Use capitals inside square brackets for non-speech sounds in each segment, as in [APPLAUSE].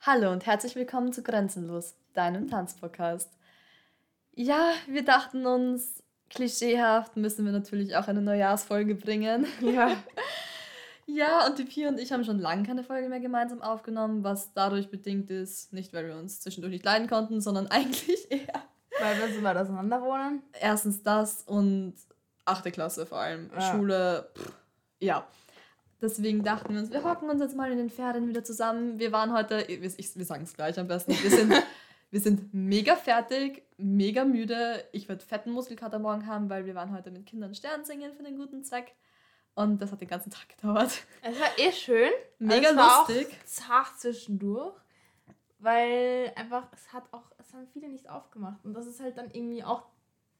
Hallo und herzlich willkommen zu Grenzenlos, deinem Tanzpodcast. Ja, wir dachten uns, klischeehaft müssen wir natürlich auch eine Neujahrsfolge bringen. Ja. [LAUGHS] ja, und die Pia und ich haben schon lange keine Folge mehr gemeinsam aufgenommen, was dadurch bedingt ist, nicht weil wir uns zwischendurch nicht leiden konnten, sondern [LAUGHS] eigentlich eher. Weil wir so weit auseinander wohnen? Erstens das und achte Klasse vor allem. Ja. Schule, pff, ja. Deswegen dachten wir uns, wir hocken uns jetzt mal in den Ferien wieder zusammen. Wir waren heute, ich, wir sagen es gleich am besten, wir sind, [LAUGHS] wir sind mega fertig, mega müde. Ich werde fetten Muskelkater morgen haben, weil wir waren heute mit Kindern Stern singen für den guten Zweck. Und das hat den ganzen Tag gedauert. Es war eh schön. Mega also es war lustig. Auch zart zwischendurch. Weil einfach, es hat auch, es haben viele nicht aufgemacht. Und das ist halt dann irgendwie auch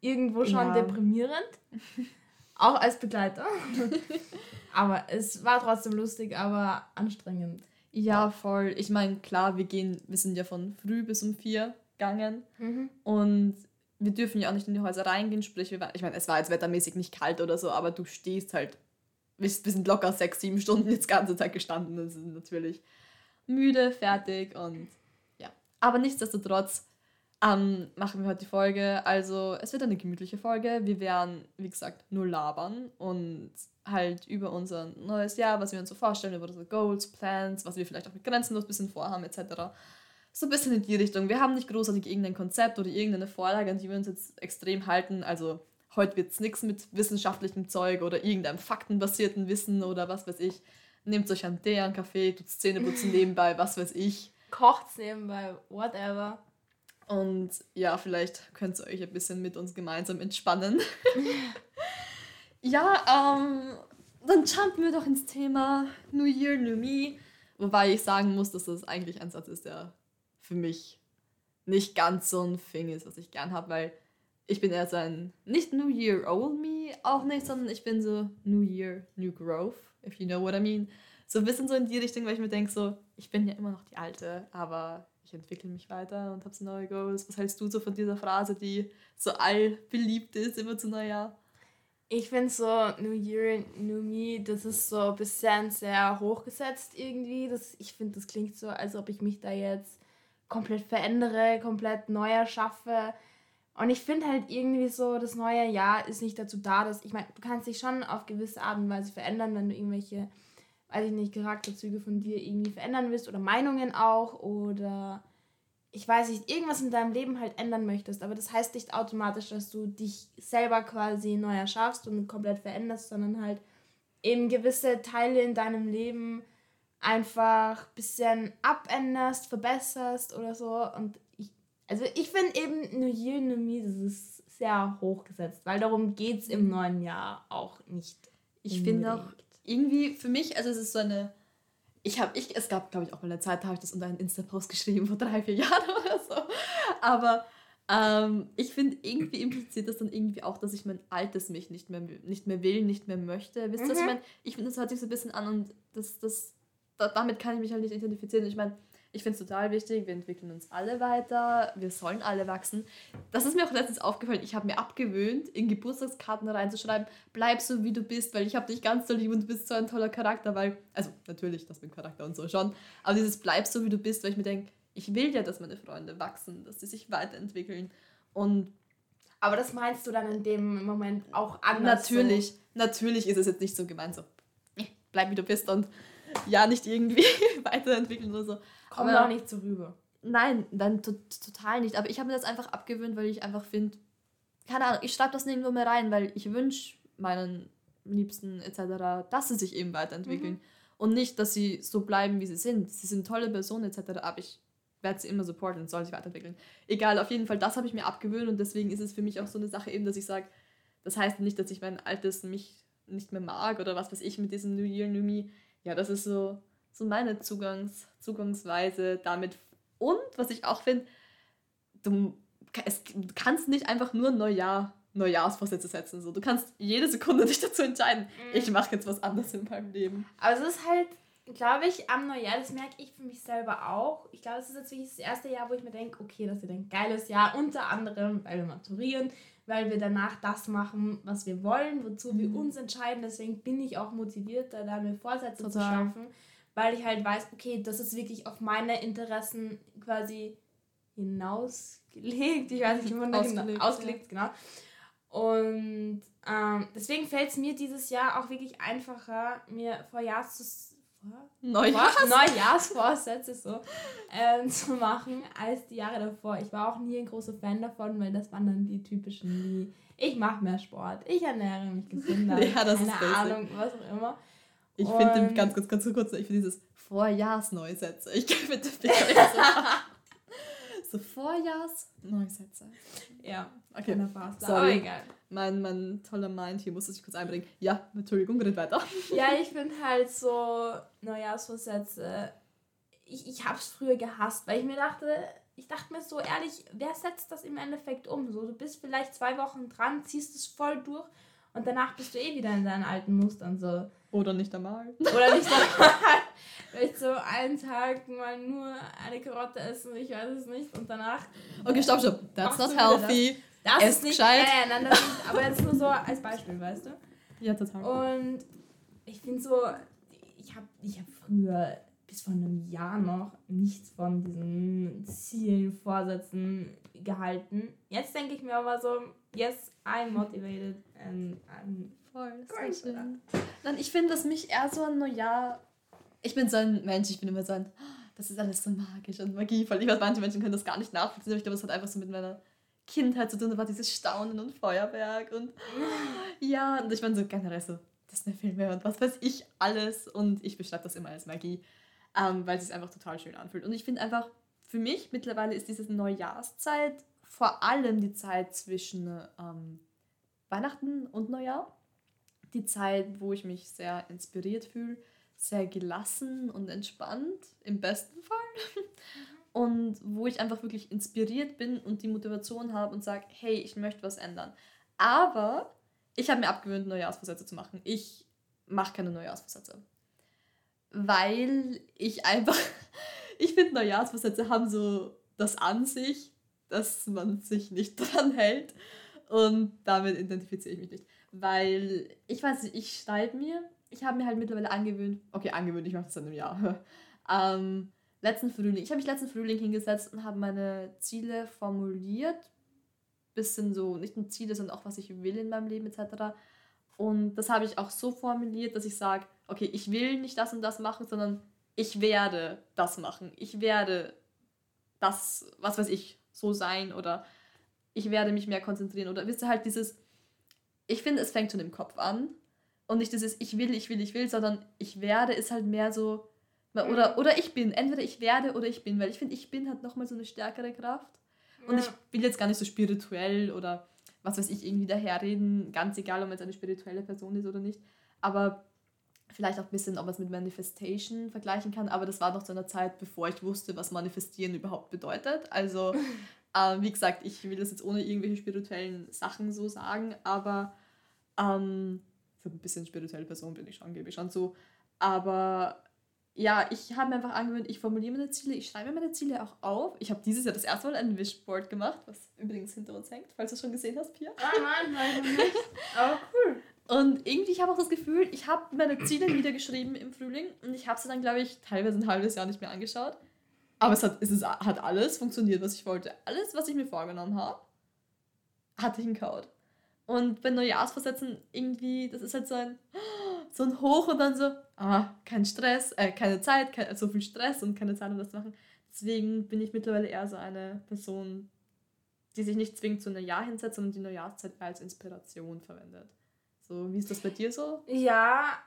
irgendwo schon ja. deprimierend. [LAUGHS] auch als Begleiter. [LAUGHS] aber es war trotzdem lustig, aber anstrengend. Ja, voll. Ich meine, klar, wir gehen, wir sind ja von früh bis um vier gegangen. Mhm. Und wir dürfen ja auch nicht in die Häuser reingehen, sprich, wir, ich meine, es war jetzt wettermäßig nicht kalt oder so, aber du stehst halt, wir, wir sind locker sechs, sieben Stunden jetzt ganze Zeit gestanden. Das ist natürlich müde, fertig und ja. Aber nichtsdestotrotz ähm, machen wir heute die Folge. Also, es wird eine gemütliche Folge. Wir werden, wie gesagt, nur labern und halt über unser neues Jahr, was wir uns so vorstellen, über unsere Goals, Plans, was wir vielleicht auch mit Grenzenlos ein bisschen vorhaben, etc so ein bisschen in die Richtung. Wir haben nicht großartig irgendein Konzept oder irgendeine Vorlage, an die wir uns jetzt extrem halten. Also heute wird es nichts mit wissenschaftlichem Zeug oder irgendeinem faktenbasierten Wissen oder was weiß ich. Nehmt euch einen Tee, einen Kaffee, tut Zähneputzen nebenbei, was weiß ich. Kocht's nebenbei, whatever. Und ja, vielleicht könnt ihr euch ein bisschen mit uns gemeinsam entspannen. [LAUGHS] ja, ähm, dann jumpen wir doch ins Thema New Year, New Me. Wobei ich sagen muss, dass das eigentlich ein Satz ist, der für mich nicht ganz so ein Thing ist, was ich gern habe, weil ich bin eher so ein, nicht New Year Old Me, auch nicht, sondern ich bin so New Year, New Growth, if you know what I mean. So ein bisschen so in die Richtung, weil ich mir denke, so, ich bin ja immer noch die Alte, aber ich entwickle mich weiter und habe neue Goals. Was hältst du so von dieser Phrase, die so allbeliebt ist, immer zu Neujahr? Ich finde so New Year, New Me, das ist so ein bisschen sehr hochgesetzt irgendwie. Das, ich finde, das klingt so, als ob ich mich da jetzt komplett verändere, komplett neu erschaffe. Und ich finde halt irgendwie so, das neue Jahr ist nicht dazu da, dass, ich meine, du kannst dich schon auf gewisse Art und Weise verändern, wenn du irgendwelche, weiß ich nicht, Charakterzüge von dir irgendwie verändern willst oder Meinungen auch oder ich weiß nicht, irgendwas in deinem Leben halt ändern möchtest. Aber das heißt nicht automatisch, dass du dich selber quasi neu erschaffst und komplett veränderst, sondern halt eben gewisse Teile in deinem Leben einfach ein bisschen abänderst, verbesserst oder so. Und ich, also ich finde eben New Year, New Me, das ist sehr hochgesetzt, weil darum geht es im neuen Jahr auch nicht. Ich finde auch irgendwie für mich, also es ist so eine, ich habe, ich, es gab glaube ich auch mal eine Zeit, da habe ich das unter einen Insta-Post geschrieben vor drei, vier Jahren [LAUGHS] oder so. Aber ähm, ich finde, irgendwie impliziert das dann irgendwie auch, dass ich mein altes mich nicht mehr, nicht mehr will, nicht mehr möchte. Wisst ihr, mhm. was ich meine? Ich finde, das hört sich so ein bisschen an und das, das da, damit kann ich mich halt nicht identifizieren. Ich meine, ich finde es total wichtig, wir entwickeln uns alle weiter, wir sollen alle wachsen. Das ist mir auch letztens aufgefallen, ich habe mir abgewöhnt, in Geburtstagskarten reinzuschreiben, bleib so wie du bist, weil ich habe dich ganz so lieb und du bist so ein toller Charakter, weil, also natürlich, das mit Charakter und so schon, aber dieses bleib so wie du bist, weil ich mir denke, ich will ja, dass meine Freunde wachsen, dass sie sich weiterentwickeln und aber das meinst du dann in dem Moment auch anders? Natürlich, so? natürlich ist es jetzt nicht so gemeint, so bleib wie du bist und ja nicht irgendwie [LAUGHS] weiterentwickeln oder so. Kommt auch nicht so rüber. Nein, dann total nicht. Aber ich habe mir das einfach abgewöhnt, weil ich einfach finde, keine Ahnung, ich schreibe das nirgendwo mehr rein, weil ich wünsche meinen Liebsten etc., dass sie sich eben weiterentwickeln. Mhm. Und nicht, dass sie so bleiben, wie sie sind. Sie sind tolle Personen etc., aber ich werde sie immer supporten und soll sich weiterentwickeln. Egal, auf jeden Fall, das habe ich mir abgewöhnt und deswegen ist es für mich auch so eine Sache eben, dass ich sage, das heißt nicht, dass ich mein altes mich nicht mehr mag oder was weiß ich mit diesem New Year, New Me ja, das ist so, so meine Zugangs, Zugangsweise damit. Und was ich auch finde, du, es, kannst nicht einfach nur Neujahr, Neujahrsvorsätze setzen. So. Du kannst jede Sekunde [LAUGHS] dich dazu entscheiden, mhm. ich mache jetzt was anderes in meinem Leben. Aber es ist halt, glaube ich, am Neujahr, das merke ich für mich selber auch. Ich glaube, es ist jetzt wirklich das erste Jahr, wo ich mir denke, okay, das wird ein geiles Jahr, unter anderem, weil wir maturieren, weil wir danach das machen, was wir wollen, wozu mhm. wir uns entscheiden. Deswegen bin ich auch motiviert, da, mir Vorsätze Total. zu schaffen, weil ich halt weiß, okay, das ist wirklich auf meine Interessen quasi hinausgelegt. Ich weiß nicht, wie man das genau, ausgelegt, ja. genau. Und ähm, deswegen fällt es mir dieses Jahr auch wirklich einfacher, mir Vorjahrs Neujahrs? Neujahrsvorsätze so ähm, [LAUGHS] zu machen als die Jahre davor. Ich war auch nie ein großer Fan davon, weil das waren dann die typischen wie ich mache mehr Sport, ich ernähre mich gesünder, [LAUGHS] ja, das keine ist Ahnung, was auch immer. Ich finde ganz, ganz, ganz kurz, ich finde dieses Vorjahrsneusätze. Ich [LAUGHS] finde bitte so Vorjahrsneusätze. Ja, okay. Sorry. Aber egal. Mein, mein toller Mind hier muss sich kurz einbringen. Ja, Entschuldigung, red weiter. Ja, ich finde halt so Neujahrsvorsätze. Ich, ich habe es früher gehasst, weil ich mir dachte, ich dachte mir so ehrlich, wer setzt das im Endeffekt um? So, du bist vielleicht zwei Wochen dran, ziehst es voll durch und danach bist du eh wieder in deinen alten Mustern so. Oder nicht einmal. Oder nicht [LAUGHS] einmal. Vielleicht so einen Tag mal nur eine Karotte essen, ich weiß es nicht. Und danach. Okay, stopp, stopp. That's not healthy. Das, das ist nicht gescheit. Ja, nein, das ist, aber jetzt nur so als Beispiel, weißt du? [LAUGHS] Ja, total. Und ich finde so, habe ich hab früher bis vor einem Jahr noch nichts von diesen Zielen, Vorsätzen gehalten. Jetzt denke ich mir aber so, yes, I'm motivated and I'm voll. So Dann ich finde, dass mich eher so ein Neujahr. Ich bin so ein Mensch, ich bin immer so ein, das ist alles so magisch und magievoll. Ich weiß, manche Menschen können das gar nicht nachvollziehen, aber ich glaube, es hat einfach so mit meiner Kindheit zu tun. Da war dieses Staunen und Feuerwerk und [GASPS] ja, und ich bin so generell so Disney-Filme und was weiß ich alles und ich beschreibe das immer als Magie, ähm, weil es sich einfach total schön anfühlt. Und ich finde einfach, für mich mittlerweile ist diese Neujahrszeit vor allem die Zeit zwischen ähm, Weihnachten und Neujahr die Zeit, wo ich mich sehr inspiriert fühle, sehr gelassen und entspannt, im besten Fall. Und wo ich einfach wirklich inspiriert bin und die Motivation habe und sage, hey, ich möchte was ändern. Aber ich habe mir abgewöhnt, Neujahrsvorsätze zu machen. Ich mache keine Neujahrsvorsätze. Weil ich einfach, [LAUGHS] ich finde, Neujahrsvorsätze haben so das an sich, dass man sich nicht [LAUGHS] dran hält. Und damit identifiziere ich mich nicht. Weil ich weiß nicht, ich schreibe mir, ich habe mir halt mittlerweile angewöhnt, okay, angewöhnt, ich mache das seit einem Jahr. [LAUGHS] ähm, letzten Frühling, ich habe mich letzten Frühling hingesetzt und habe meine Ziele formuliert. Bisschen so, nicht nur Ziele, sondern auch, was ich will in meinem Leben etc. Und das habe ich auch so formuliert, dass ich sage, okay, ich will nicht das und das machen, sondern ich werde das machen. Ich werde das, was weiß ich, so sein oder ich werde mich mehr konzentrieren. Oder wisst ihr halt dieses, ich finde, es fängt schon im Kopf an. Und nicht dieses Ich will, ich will, ich will, sondern ich werde ist halt mehr so. Oder, mhm. oder ich bin. Entweder ich werde oder ich bin. Weil ich finde, ich bin hat nochmal so eine stärkere Kraft. Und ja. ich will jetzt gar nicht so spirituell oder was weiß ich, irgendwie daherreden. Ganz egal, ob man jetzt eine spirituelle Person ist oder nicht. Aber vielleicht auch ein bisschen, ob man es mit Manifestation vergleichen kann. Aber das war noch zu einer Zeit, bevor ich wusste, was Manifestieren überhaupt bedeutet. Also [LAUGHS] Ähm, wie gesagt, ich will das jetzt ohne irgendwelche spirituellen Sachen so sagen, aber ähm, für ein bisschen spirituelle Person bin ich schon, gebe ich schon so. Aber ja, ich habe mir einfach angewöhnt, ich formuliere meine Ziele, ich schreibe meine Ziele auch auf. Ich habe dieses Jahr das erste Mal ein Wishboard gemacht, was übrigens hinter uns hängt, falls du es schon gesehen hast, Pia. Ah nein, nein, nicht. Aber cool. Und irgendwie, ich habe auch das Gefühl, ich habe meine Ziele niedergeschrieben im Frühling und ich habe sie dann, glaube ich, teilweise ein halbes Jahr nicht mehr angeschaut. Aber es hat, es ist, hat alles funktioniert, was ich wollte. Alles, was ich mir vorgenommen habe, hatte ich in Code. Und bei Neujahrsvorsätzen irgendwie, das ist halt so ein, so ein Hoch und dann so, ah, kein Stress, äh, keine Zeit, kein, so viel Stress und keine Zeit, um das zu machen. Deswegen bin ich mittlerweile eher so eine Person, die sich nicht zwingend zu einem Jahr hinsetzt, sondern die Neujahrszeit als Inspiration verwendet. So, wie ist das bei dir so? Ja,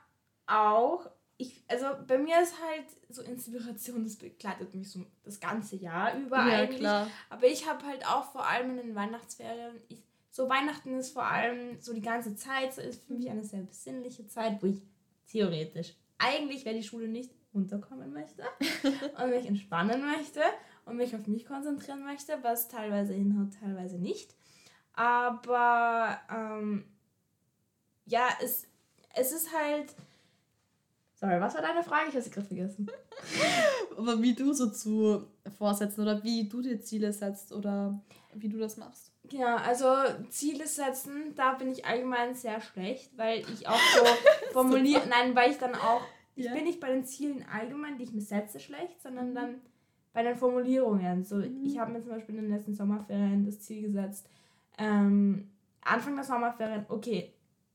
auch ich, also bei mir ist halt so Inspiration, das begleitet mich so das ganze Jahr über ja, eigentlich. Klar. Aber ich habe halt auch vor allem in den Weihnachtsferien, ich, so Weihnachten ist vor allem so die ganze Zeit, so ist für mich eine sehr besinnliche Zeit, wo ich theoretisch eigentlich, wer die Schule nicht runterkommen möchte [LAUGHS] und mich entspannen möchte und mich auf mich konzentrieren möchte, was teilweise hinhaut, teilweise nicht. Aber ähm, ja, es, es ist halt Sorry, was war deine Frage? Ich habe sie gerade vergessen. [LAUGHS] Aber wie du so zu Vorsätzen oder wie du dir Ziele setzt oder wie du das machst. Ja, also Ziele setzen, da bin ich allgemein sehr schlecht, weil ich auch so [LAUGHS] formuliere, nein, weil ich dann auch Ich ja. bin nicht bei den Zielen allgemein, die ich mir setze, schlecht, sondern mhm. dann bei den Formulierungen. So, mhm. ich habe mir zum Beispiel in den letzten Sommerferien das Ziel gesetzt, ähm, Anfang der Sommerferien, okay,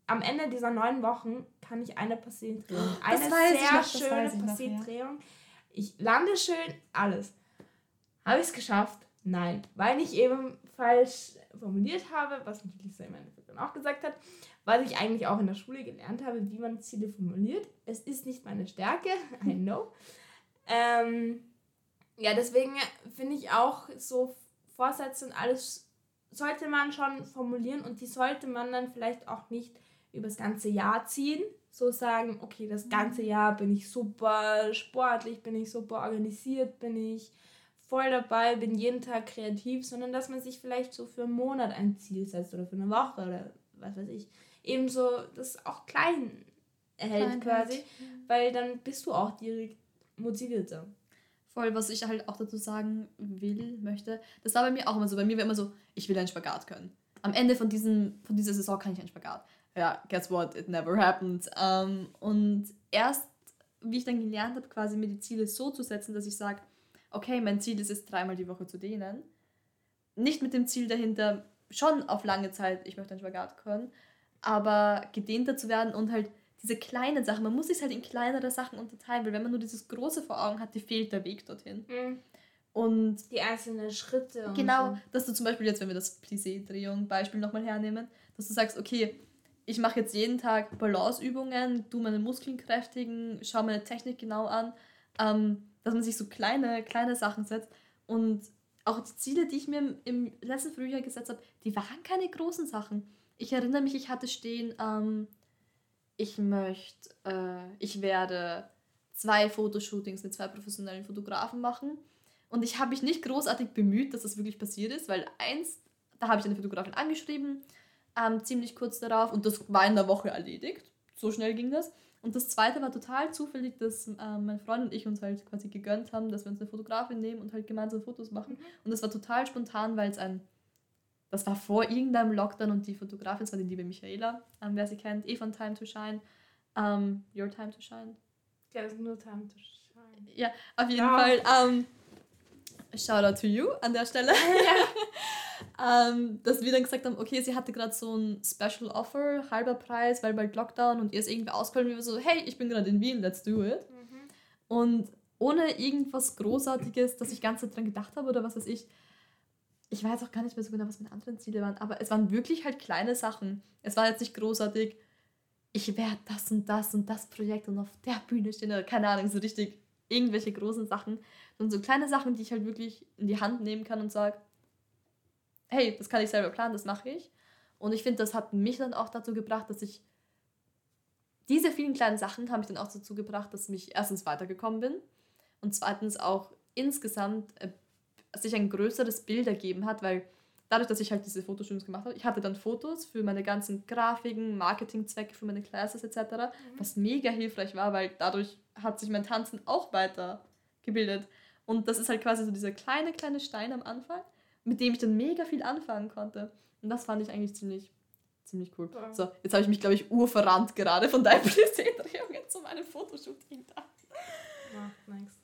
am Ende dieser neun Wochen kann ich eine Passierdrehung, eine sehr noch, schöne Passierdrehung. Ja. Ich lande schön, alles. Habe ich es geschafft? Nein, weil ich eben falsch formuliert habe, was natürlich Lisa im Endeffekt dann auch gesagt hat, was ich eigentlich auch in der Schule gelernt habe, wie man Ziele formuliert. Es ist nicht meine Stärke, [LAUGHS] I know. Ähm, ja, deswegen finde ich auch so Vorsätze und alles sollte man schon formulieren und die sollte man dann vielleicht auch nicht über das ganze Jahr ziehen. So sagen, okay, das ganze mhm. Jahr bin ich super sportlich, bin ich super organisiert, bin ich voll dabei, bin jeden Tag kreativ, sondern dass man sich vielleicht so für einen Monat ein Ziel setzt oder für eine Woche oder was weiß ich. Ebenso das auch klein erhält quasi, weil dann bist du auch direkt motivierter. Voll, was ich halt auch dazu sagen will, möchte, das war bei mir auch immer so. Bei mir war immer so, ich will einen Spagat können. Am Ende von, diesem, von dieser Saison kann ich einen Spagat. Ja, guess what? It never happened. Um, ähm, und erst, wie ich dann gelernt habe, quasi mir die Ziele so zu setzen, dass ich sage, okay, mein Ziel ist es, dreimal die Woche zu dehnen. Nicht mit dem Ziel dahinter, schon auf lange Zeit, ich möchte einen Spagat können, aber gedehnter zu werden und halt diese kleinen Sachen, man muss sich halt in kleinere Sachen unterteilen, weil wenn man nur dieses Große vor Augen hat, die fehlt der Weg dorthin. Mhm. Und die einzelnen Schritte. genau, so. dass du zum Beispiel jetzt, wenn wir das Plissé-Drehung-Beispiel nochmal hernehmen, dass du sagst, okay, ich mache jetzt jeden Tag Balanceübungen, tu meine Muskeln kräftigen, schau meine Technik genau an, ähm, dass man sich so kleine, kleine Sachen setzt und auch die Ziele, die ich mir im letzten Frühjahr gesetzt habe, die waren keine großen Sachen. Ich erinnere mich, ich hatte stehen, ähm, ich möchte, äh, ich werde zwei Fotoshootings mit zwei professionellen Fotografen machen. Und ich habe mich nicht großartig bemüht, dass das wirklich passiert ist, weil eins, da habe ich eine Fotografin angeschrieben, ähm, ziemlich kurz darauf, und das war in der Woche erledigt. So schnell ging das. Und das zweite war total zufällig, dass ähm, mein Freund und ich uns halt quasi gegönnt haben, dass wir uns eine Fotografin nehmen und halt gemeinsam Fotos machen. Mhm. Und das war total spontan, weil es ein das war vor irgendeinem Lockdown und die Fotografin, das war die liebe Michaela, ähm, wer sie kennt, eh von Time to Shine. Ähm, Your Time to Shine. Ja, das ist nur Time to Shine. Ja, auf jeden ja. Fall. Ähm, shout out to you an der Stelle. Ja. [LAUGHS] ähm, dass wir dann gesagt haben, okay, sie hatte gerade so ein Special Offer, halber Preis, weil bald Lockdown und ihr ist irgendwie ausgefallen. Wir so, hey, ich bin gerade in Wien, let's do it. Mhm. Und ohne irgendwas Großartiges, dass ich ganz dran gedacht habe oder was weiß ich, ich weiß auch gar nicht mehr so genau, was meine anderen Ziele waren, aber es waren wirklich halt kleine Sachen. Es war jetzt nicht großartig, ich werde das und das und das Projekt und auf der Bühne stehen oder keine Ahnung, so richtig irgendwelche großen Sachen, sondern so kleine Sachen, die ich halt wirklich in die Hand nehmen kann und sage, hey, das kann ich selber planen, das mache ich. Und ich finde, das hat mich dann auch dazu gebracht, dass ich diese vielen kleinen Sachen haben mich dann auch dazu gebracht, dass ich erstens weitergekommen bin und zweitens auch insgesamt äh, sich ein größeres Bild ergeben hat, weil dadurch, dass ich halt diese Fotostudios gemacht habe, ich hatte dann Fotos für meine ganzen Grafiken, Marketingzwecke, für meine Classes etc., mhm. was mega hilfreich war, weil dadurch hat sich mein Tanzen auch weitergebildet. Und das ist halt quasi so dieser kleine, kleine Stein am Anfang, mit dem ich dann mega viel anfangen konnte. Und das fand ich eigentlich ziemlich, ziemlich cool. Ja. So, jetzt habe ich mich, glaube ich, urverrannt gerade von deinem [LAUGHS] Präsentierungen zu meinem Fotoshooting da. Ja, nice.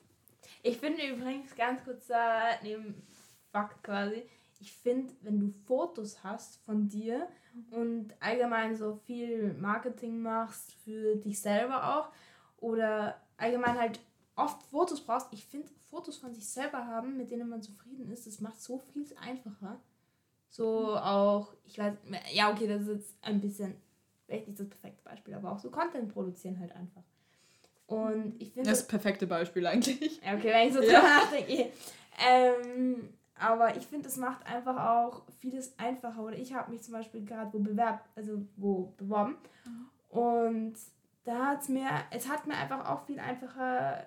Ich finde übrigens ganz kurz da neben Fakt quasi, ich finde, wenn du Fotos hast von dir und allgemein so viel Marketing machst für dich selber auch oder allgemein halt oft Fotos brauchst, ich finde Fotos von sich selber haben, mit denen man zufrieden ist, das macht so viel einfacher. So auch, ich weiß, ja okay, das ist jetzt ein bisschen, vielleicht nicht das perfekte Beispiel, aber auch so Content produzieren halt einfach. Und ich finde. Das, das perfekte Beispiel eigentlich. Okay, wenn ich so [LAUGHS] drüber ja. nachdenke. Ähm, aber ich finde, es macht einfach auch vieles einfacher. Oder ich habe mich zum Beispiel gerade wo bewerbt, also wo beworben. Mhm. Und da hat es mir, es hat mir einfach auch viel einfacher,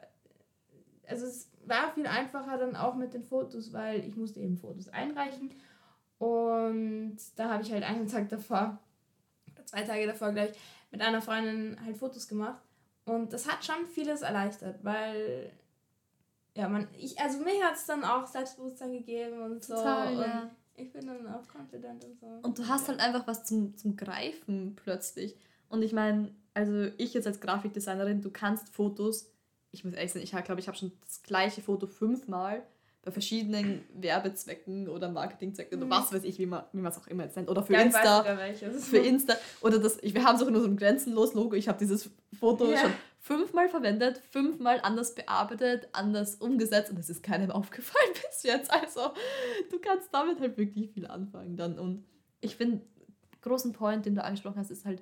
also es war viel einfacher dann auch mit den Fotos, weil ich musste eben Fotos einreichen. Und da habe ich halt einen Tag davor, zwei Tage davor gleich, mit einer Freundin halt Fotos gemacht. Und das hat schon vieles erleichtert, weil ja, man, ich, also mir hat es dann auch Selbstbewusstsein gegeben und so. Total, und ja. Ich bin dann auch confident und so. Und du hast halt einfach was zum, zum Greifen plötzlich. Und ich meine, also ich jetzt als Grafikdesignerin, du kannst Fotos, ich muss ehrlich sagen, ich glaube, ich habe schon das gleiche Foto fünfmal bei verschiedenen Werbezwecken oder Marketingzwecken mhm. oder was weiß ich, wie man wie es auch immer jetzt nennt. Oder für ja, Insta. Für Insta. Oder das, ich, wir haben es auch in unserem Grenzenlos-Logo. Ich habe dieses Foto yeah. schon fünfmal verwendet, fünfmal anders bearbeitet, anders umgesetzt und es ist keinem [LAUGHS] aufgefallen bis jetzt. Also du kannst damit halt wirklich viel anfangen dann. Und ich finde, großen Point, den du angesprochen hast, ist halt,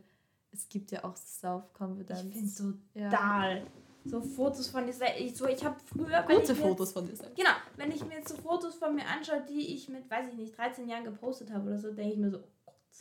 es gibt ja auch Self-Confidence. Ich finde total. Ja so Fotos von dir selbst. Ich, so, ich habe früher. Gute Fotos von dir selbst. Genau, wenn ich mir jetzt so Fotos von mir anschaue, die ich mit, weiß ich nicht, 13 Jahren gepostet habe oder so, denke ich mir so.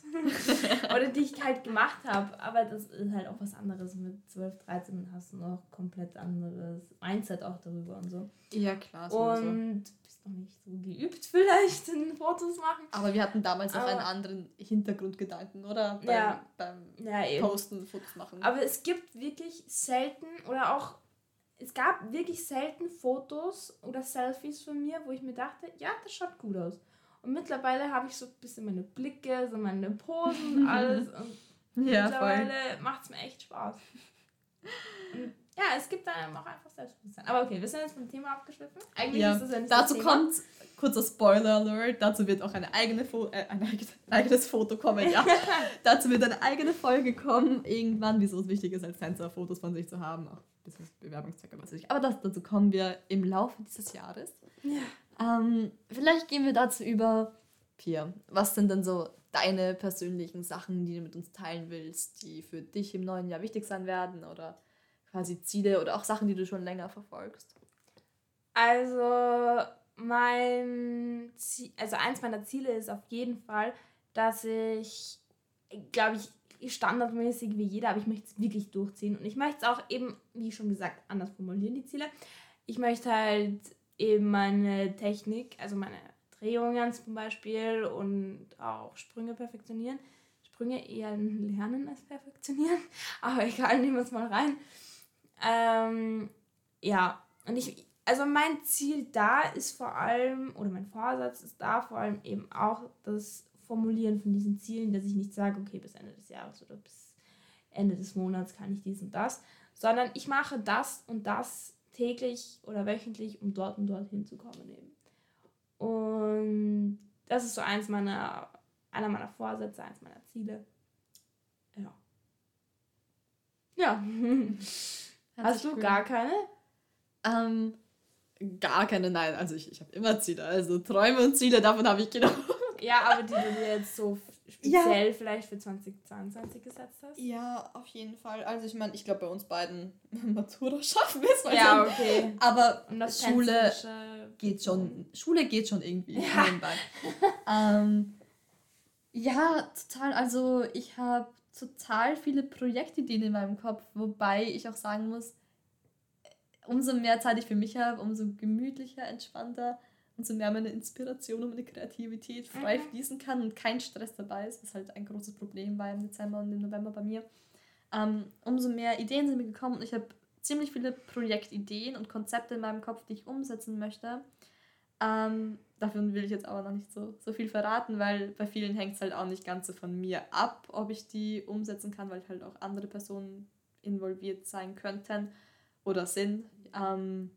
[LAUGHS] oder die ich halt gemacht habe. Aber das ist halt auch was anderes. Mit 12, 13 hast du noch komplett anderes Mindset auch darüber und so. Ja, klar. Und bist noch nicht so geübt [LAUGHS] vielleicht in Fotos machen. Aber wir hatten damals auch einen anderen Hintergrundgedanken, oder? Beim, ja. Beim ja, Posten, Fotos machen. Aber es gibt wirklich selten oder auch es gab wirklich selten Fotos oder Selfies von mir, wo ich mir dachte, ja, das schaut gut aus. Und mittlerweile habe ich so ein bisschen meine Blicke, so meine Posen und [LAUGHS] alles. Und ja, mittlerweile macht es mir echt Spaß. Und ja, es gibt dann auch einfach Selbstbewusstsein. Aber okay, wir sind jetzt vom Thema abgeschliffen. Eigentlich ja. ist das ja nicht Dazu kommt, kurzer Spoiler Alert, dazu wird auch eine eigene Fo äh, ein eigenes Foto kommen, ja. [LAUGHS] dazu wird eine eigene Folge kommen, irgendwann, wieso es wichtig ist, als Sensor Fotos von sich zu haben. Auch ein bisschen Bewerbungszwecke, was weiß ich. Aber das, dazu kommen wir im Laufe dieses Jahres. Ja. Ähm, vielleicht gehen wir dazu über, Pia, was sind denn so deine persönlichen Sachen, die du mit uns teilen willst, die für dich im neuen Jahr wichtig sein werden oder quasi Ziele oder auch Sachen, die du schon länger verfolgst? Also mein Ziel, also eins meiner Ziele ist auf jeden Fall, dass ich, glaube ich, standardmäßig wie jeder, aber ich möchte es wirklich durchziehen. Und ich möchte es auch eben, wie schon gesagt, anders formulieren, die Ziele. Ich möchte halt eben meine Technik, also meine Drehungen zum Beispiel und auch Sprünge perfektionieren. Sprünge eher lernen als perfektionieren, [LAUGHS] aber egal, nehmen wir es mal rein. Ähm, ja, und ich, also mein Ziel da ist vor allem, oder mein Vorsatz ist da vor allem eben auch das Formulieren von diesen Zielen, dass ich nicht sage, okay, bis Ende des Jahres oder bis Ende des Monats kann ich dies und das, sondern ich mache das und das täglich oder wöchentlich, um dort und dort hinzukommen eben. Und das ist so eins meiner, einer meiner Vorsätze, eins meiner Ziele. Ja. Ja. [LAUGHS] Hast du gar keine? Ähm, gar keine, nein. Also ich, ich habe immer Ziele. Also Träume und Ziele, davon habe ich genau. Ja, aber die du dir jetzt so speziell ja. vielleicht für 2022 gesetzt hast? Ja, auf jeden Fall. Also ich meine, ich glaube bei uns beiden [LAUGHS] Matura schaffen wir es. Ja, okay. Aber Schule geht schon, Schule geht schon irgendwie ja. nebenbei. ähm, ja, total. Also ich habe total viele Projektideen in meinem Kopf, wobei ich auch sagen muss, umso mehr Zeit ich für mich habe, umso gemütlicher, entspannter, umso mehr meine Inspiration und meine Kreativität frei mhm. fließen kann und kein Stress dabei ist, was halt ein großes Problem war im Dezember und im November bei mir. Ähm, umso mehr Ideen sind mir gekommen und ich habe ziemlich viele Projektideen und Konzepte in meinem Kopf, die ich umsetzen möchte. Ähm, davon will ich jetzt aber noch nicht so, so viel verraten, weil bei vielen hängt es halt auch nicht ganz so von mir ab, ob ich die umsetzen kann, weil halt auch andere Personen involviert sein könnten oder sind. Ähm,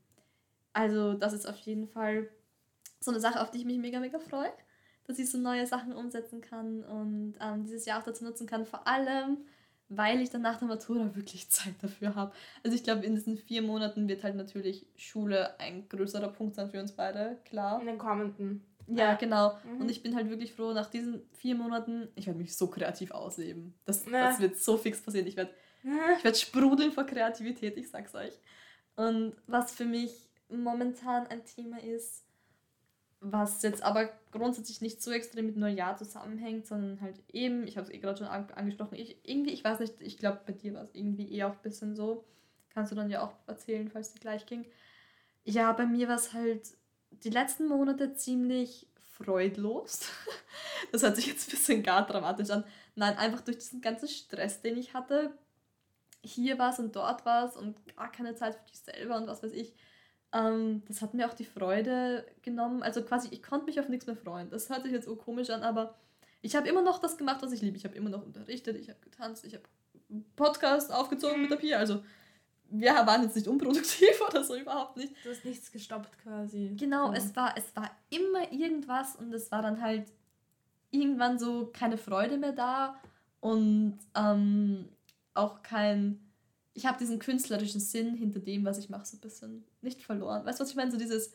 also das ist auf jeden Fall so eine Sache, auf die ich mich mega, mega freue, dass ich so neue Sachen umsetzen kann und ähm, dieses Jahr auch dazu nutzen kann, vor allem, weil ich dann nach der Matura [LAUGHS] wirklich Zeit dafür habe. Also ich glaube, in diesen vier Monaten wird halt natürlich Schule ein größerer Punkt sein für uns beide, klar. In den kommenden. Ja, genau. Mhm. Und ich bin halt wirklich froh, nach diesen vier Monaten, ich werde mich so kreativ ausleben. Das, ja. das wird so fix passieren. Ich werde ich werd sprudeln vor Kreativität, ich sag's euch. Und was für mich momentan ein Thema ist, was jetzt aber grundsätzlich nicht so extrem mit Neujahr zusammenhängt, sondern halt eben, ich habe es eh gerade schon angesprochen, ich irgendwie, ich weiß nicht, ich glaube, bei dir war es irgendwie eher auch ein bisschen so. Kannst du dann ja auch erzählen, falls dir gleich ging. Ja, bei mir war es halt die letzten Monate ziemlich freudlos. [LAUGHS] Das hört sich jetzt ein bisschen gar dramatisch an. Nein, einfach durch diesen ganzen Stress, den ich hatte. Hier war es und dort war es und gar keine Zeit für dich selber und was weiß ich ähm, das hat mir auch die Freude genommen. Also quasi, ich konnte mich auf nichts mehr freuen. Das hört sich jetzt so komisch an, aber ich habe immer noch das gemacht, was ich liebe. Ich habe immer noch unterrichtet, ich habe getanzt, ich habe Podcast aufgezogen mit der Pia. Also wir waren jetzt nicht unproduktiv [LAUGHS] oder so, überhaupt nicht. Du hast nichts gestoppt quasi. Genau, ja. es, war, es war immer irgendwas und es war dann halt irgendwann so keine Freude mehr da und ähm, auch kein. Ich habe diesen künstlerischen Sinn hinter dem, was ich mache, so ein bisschen nicht verloren. Weißt du, was ich meine? So dieses,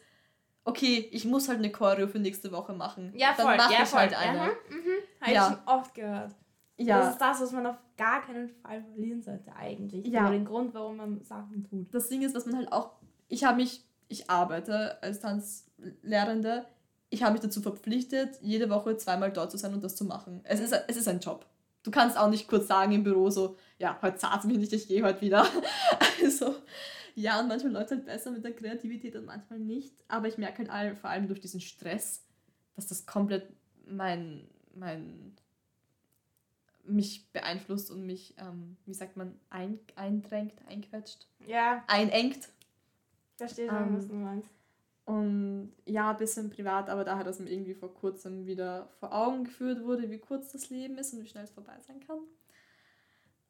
okay, ich muss halt eine Choreo für nächste Woche machen. Ja, voll. Dann mache ja, ich voll. halt eine. Ja, mhm. Habe ja. ich schon oft gehört. Ja. Das ist das, was man auf gar keinen Fall verlieren sollte eigentlich. Ja. Oder den Grund, warum man Sachen tut. Das Ding ist, was man halt auch... Ich habe mich... Ich arbeite als Tanzlehrende. Ich habe mich dazu verpflichtet, jede Woche zweimal dort zu sein und das zu machen. Es ist, es ist ein Job. Du kannst auch nicht kurz sagen im Büro so, ja, heute zahlt mich nicht, ich gehe heute wieder. [LAUGHS] also, ja, und manchmal läuft es halt besser mit der Kreativität und manchmal nicht. Aber ich merke halt vor allem durch diesen Stress, dass das komplett mein, mein mich beeinflusst und mich, ähm, wie sagt man, ein, eindrängt, einquetscht. Ja. Einengt. Verstehe schon, ähm, was du meinst. Und ja, ein bisschen privat, aber daher, dass mir irgendwie vor kurzem wieder vor Augen geführt wurde, wie kurz das Leben ist und wie schnell es vorbei sein kann,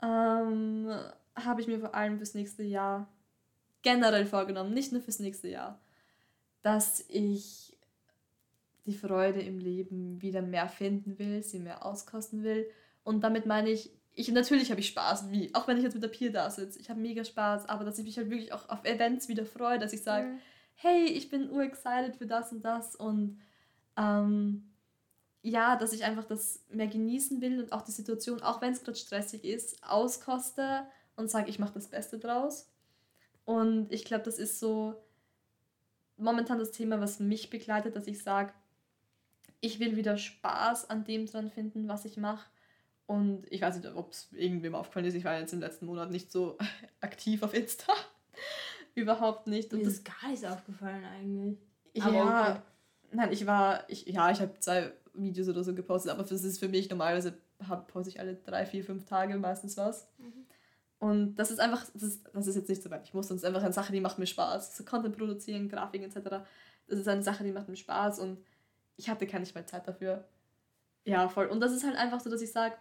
ähm, habe ich mir vor allem fürs nächste Jahr generell vorgenommen, nicht nur fürs nächste Jahr, dass ich die Freude im Leben wieder mehr finden will, sie mehr auskosten will und damit meine ich, ich natürlich habe ich Spaß, wie, auch wenn ich jetzt mit der Peer da sitze, ich habe mega Spaß, aber dass ich mich halt wirklich auch auf Events wieder freue, dass ich sage, mhm. hey, ich bin urexcited für das und das und ähm, ja, dass ich einfach das mehr genießen will und auch die Situation, auch wenn es gerade stressig ist, auskoste und sage, ich mache das Beste draus. Und ich glaube, das ist so momentan das Thema, was mich begleitet, dass ich sage, ich will wieder Spaß an dem dran finden, was ich mache und ich weiß nicht, ob es irgendwem aufgefallen ist, ich war jetzt im letzten Monat nicht so [LAUGHS] aktiv auf Insta. [LAUGHS] Überhaupt nicht. Und Mir das ist gar nicht aufgefallen eigentlich. Ja. Nein, ich war, ich, ja, ich habe zwei Videos oder so gepostet, aber das ist für mich normalerweise, hab, poste ich alle drei, vier, fünf Tage meistens was. Mhm. Und das ist einfach, das ist, das ist jetzt nicht so weit. Ich muss, ist einfach eine Sache, die macht mir Spaß. So Content produzieren, Grafiken etc. Das ist eine Sache, die macht mir Spaß und ich hatte keine mehr Zeit dafür. Ja, voll. Und das ist halt einfach so, dass ich sage,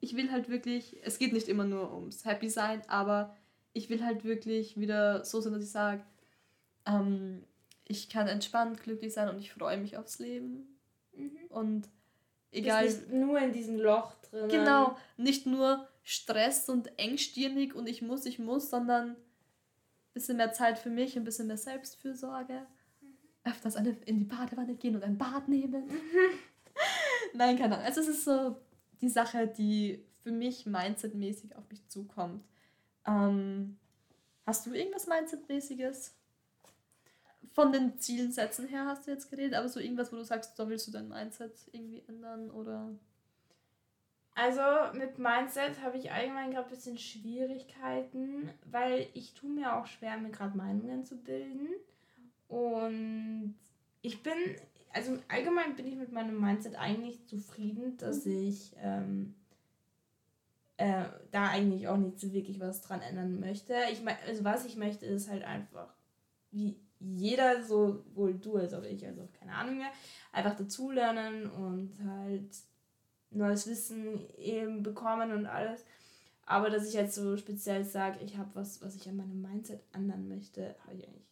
ich will halt wirklich, es geht nicht immer nur ums Happy sein, aber ich will halt wirklich wieder so sein, dass ich sage, ähm, ich kann entspannt glücklich sein und ich freue mich aufs Leben. Mhm. Und egal. Ist nicht nur in diesem Loch drin. Genau, nicht nur Stress und engstirnig und ich muss, ich muss, sondern ein bisschen mehr Zeit für mich, ein bisschen mehr Selbstfürsorge. Mhm. Öfters eine, in die Badewanne gehen und ein Bad nehmen. Mhm. [LAUGHS] Nein, keine Ahnung. Also es ist so die Sache, die für mich mindsetmäßig auf mich zukommt. Ähm, hast du irgendwas Mindset-mäßiges? Von den Zielsätzen her hast du jetzt geredet, aber so irgendwas, wo du sagst, da willst du dein Mindset irgendwie ändern oder? Also mit Mindset habe ich allgemein gerade ein bisschen Schwierigkeiten, weil ich tue mir auch schwer, mir gerade Meinungen zu bilden. Und ich bin also allgemein bin ich mit meinem Mindset eigentlich zufrieden, dass mhm. ich ähm, äh, da eigentlich auch nicht so wirklich was dran ändern möchte. Ich also was ich möchte, ist halt einfach, wie jeder, sowohl du als auch ich, also keine Ahnung mehr, einfach dazulernen und halt neues Wissen eben bekommen und alles. Aber dass ich jetzt so speziell sage, ich habe was, was ich an meinem Mindset ändern möchte, habe ich eigentlich